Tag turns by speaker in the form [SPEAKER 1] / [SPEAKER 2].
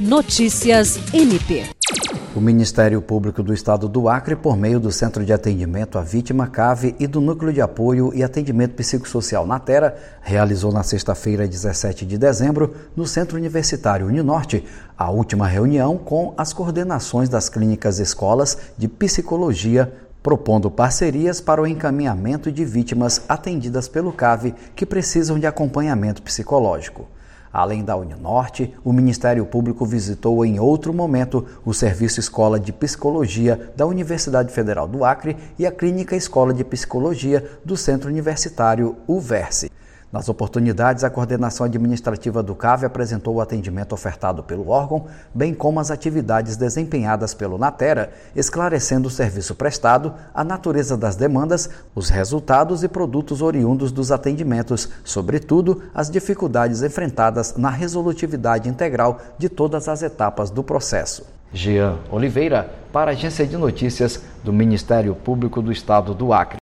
[SPEAKER 1] Notícias MP.
[SPEAKER 2] O Ministério Público do Estado do Acre, por meio do Centro de Atendimento à Vítima CAVE e do Núcleo de Apoio e Atendimento Psicossocial Natera, realizou na sexta-feira, 17 de dezembro, no Centro Universitário Uninorte, a última reunião com as coordenações das clínicas escolas de psicologia, propondo parcerias para o encaminhamento de vítimas atendidas pelo CAVE que precisam de acompanhamento psicológico. Além da Uninorte, o Ministério Público visitou em outro momento o Serviço Escola de Psicologia da Universidade Federal do Acre e a Clínica Escola de Psicologia do Centro Universitário UVERSE. Nas oportunidades, a coordenação administrativa do CAV apresentou o atendimento ofertado pelo órgão, bem como as atividades desempenhadas pelo Natera, esclarecendo o serviço prestado, a natureza das demandas, os resultados e produtos oriundos dos atendimentos, sobretudo as dificuldades enfrentadas na resolutividade integral de todas as etapas do processo. Jean Oliveira, para a Agência de Notícias do Ministério Público do Estado do Acre.